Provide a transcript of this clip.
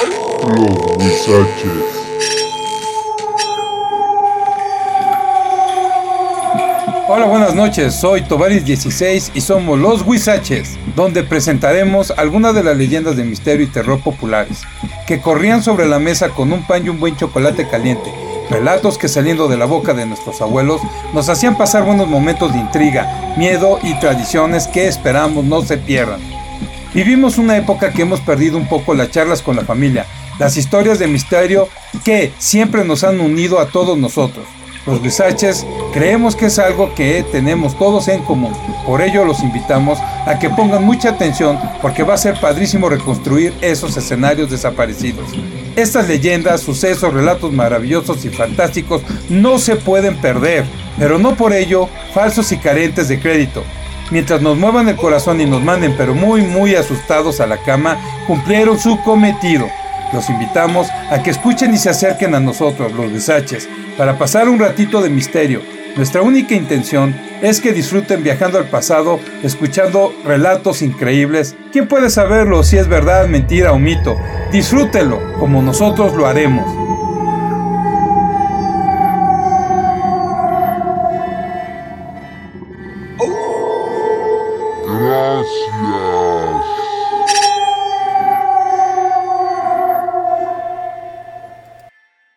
Los Huizaches. Hola, buenas noches. Soy Tovaris16 y somos Los Huizaches, donde presentaremos algunas de las leyendas de misterio y terror populares, que corrían sobre la mesa con un pan y un buen chocolate caliente. Relatos que saliendo de la boca de nuestros abuelos nos hacían pasar buenos momentos de intriga, miedo y tradiciones que esperamos no se pierdan. Vivimos una época que hemos perdido un poco las charlas con la familia, las historias de misterio que siempre nos han unido a todos nosotros. Los Guisaches creemos que es algo que tenemos todos en común. Por ello los invitamos a que pongan mucha atención porque va a ser padrísimo reconstruir esos escenarios desaparecidos. Estas leyendas, sucesos, relatos maravillosos y fantásticos no se pueden perder, pero no por ello falsos y carentes de crédito. Mientras nos muevan el corazón y nos manden pero muy muy asustados a la cama, cumplieron su cometido. Los invitamos a que escuchen y se acerquen a nosotros, los Guisaches, para pasar un ratito de misterio. Nuestra única intención es que disfruten viajando al pasado, escuchando relatos increíbles. ¿Quién puede saberlo si es verdad, mentira o mito? Disfrútenlo como nosotros lo haremos. Gracias.